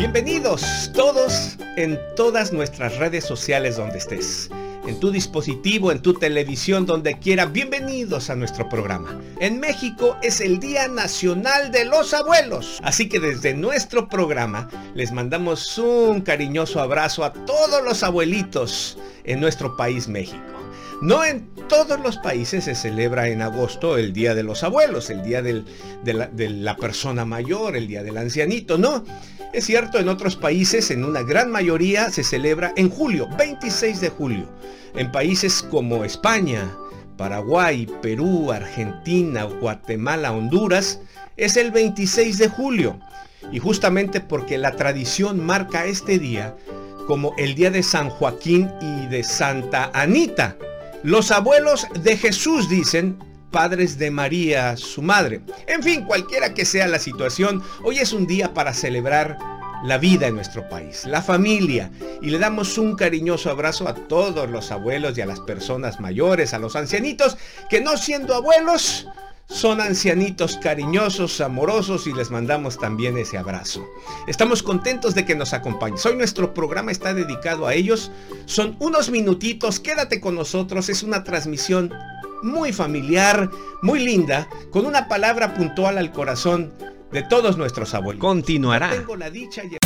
Bienvenidos todos en todas nuestras redes sociales donde estés. En tu dispositivo, en tu televisión, donde quiera, bienvenidos a nuestro programa. En México es el Día Nacional de los Abuelos. Así que desde nuestro programa les mandamos un cariñoso abrazo a todos los abuelitos en nuestro país México. No en todos los países se celebra en agosto el Día de los Abuelos, el Día de, la, persona mayor, el Día del Ancianito, no. Es cierto, en otros países, en una gran mayoría, se celebra en julio, 26 de julio. En países como España, Paraguay, Perú, Argentina, Guatemala, Honduras, es el 26 de julio. Y justamente porque la tradición marca este día como el día de San Joaquín y de Santa Anita, los abuelos de Jesús dicen, padres de María, su madre. En fin, cualquiera que sea la situación, hoy es un día para celebrar la vida en nuestro país, la familia, y le damos un cariñoso abrazo a todos los abuelos y a las personas mayores, a los ancianitos, que no siendo abuelos, son ancianitos cariñosos, amorosos y les mandamos también ese abrazo. Estamos contentos de que nos acompañen. Hoy nuestro programa está dedicado a ellos. Son unos minutitos, quédate con nosotros. Es una transmisión muy familiar, muy linda, con una palabra puntual al corazón de todos nuestros abuelos. Continuará. Tengo la dicha y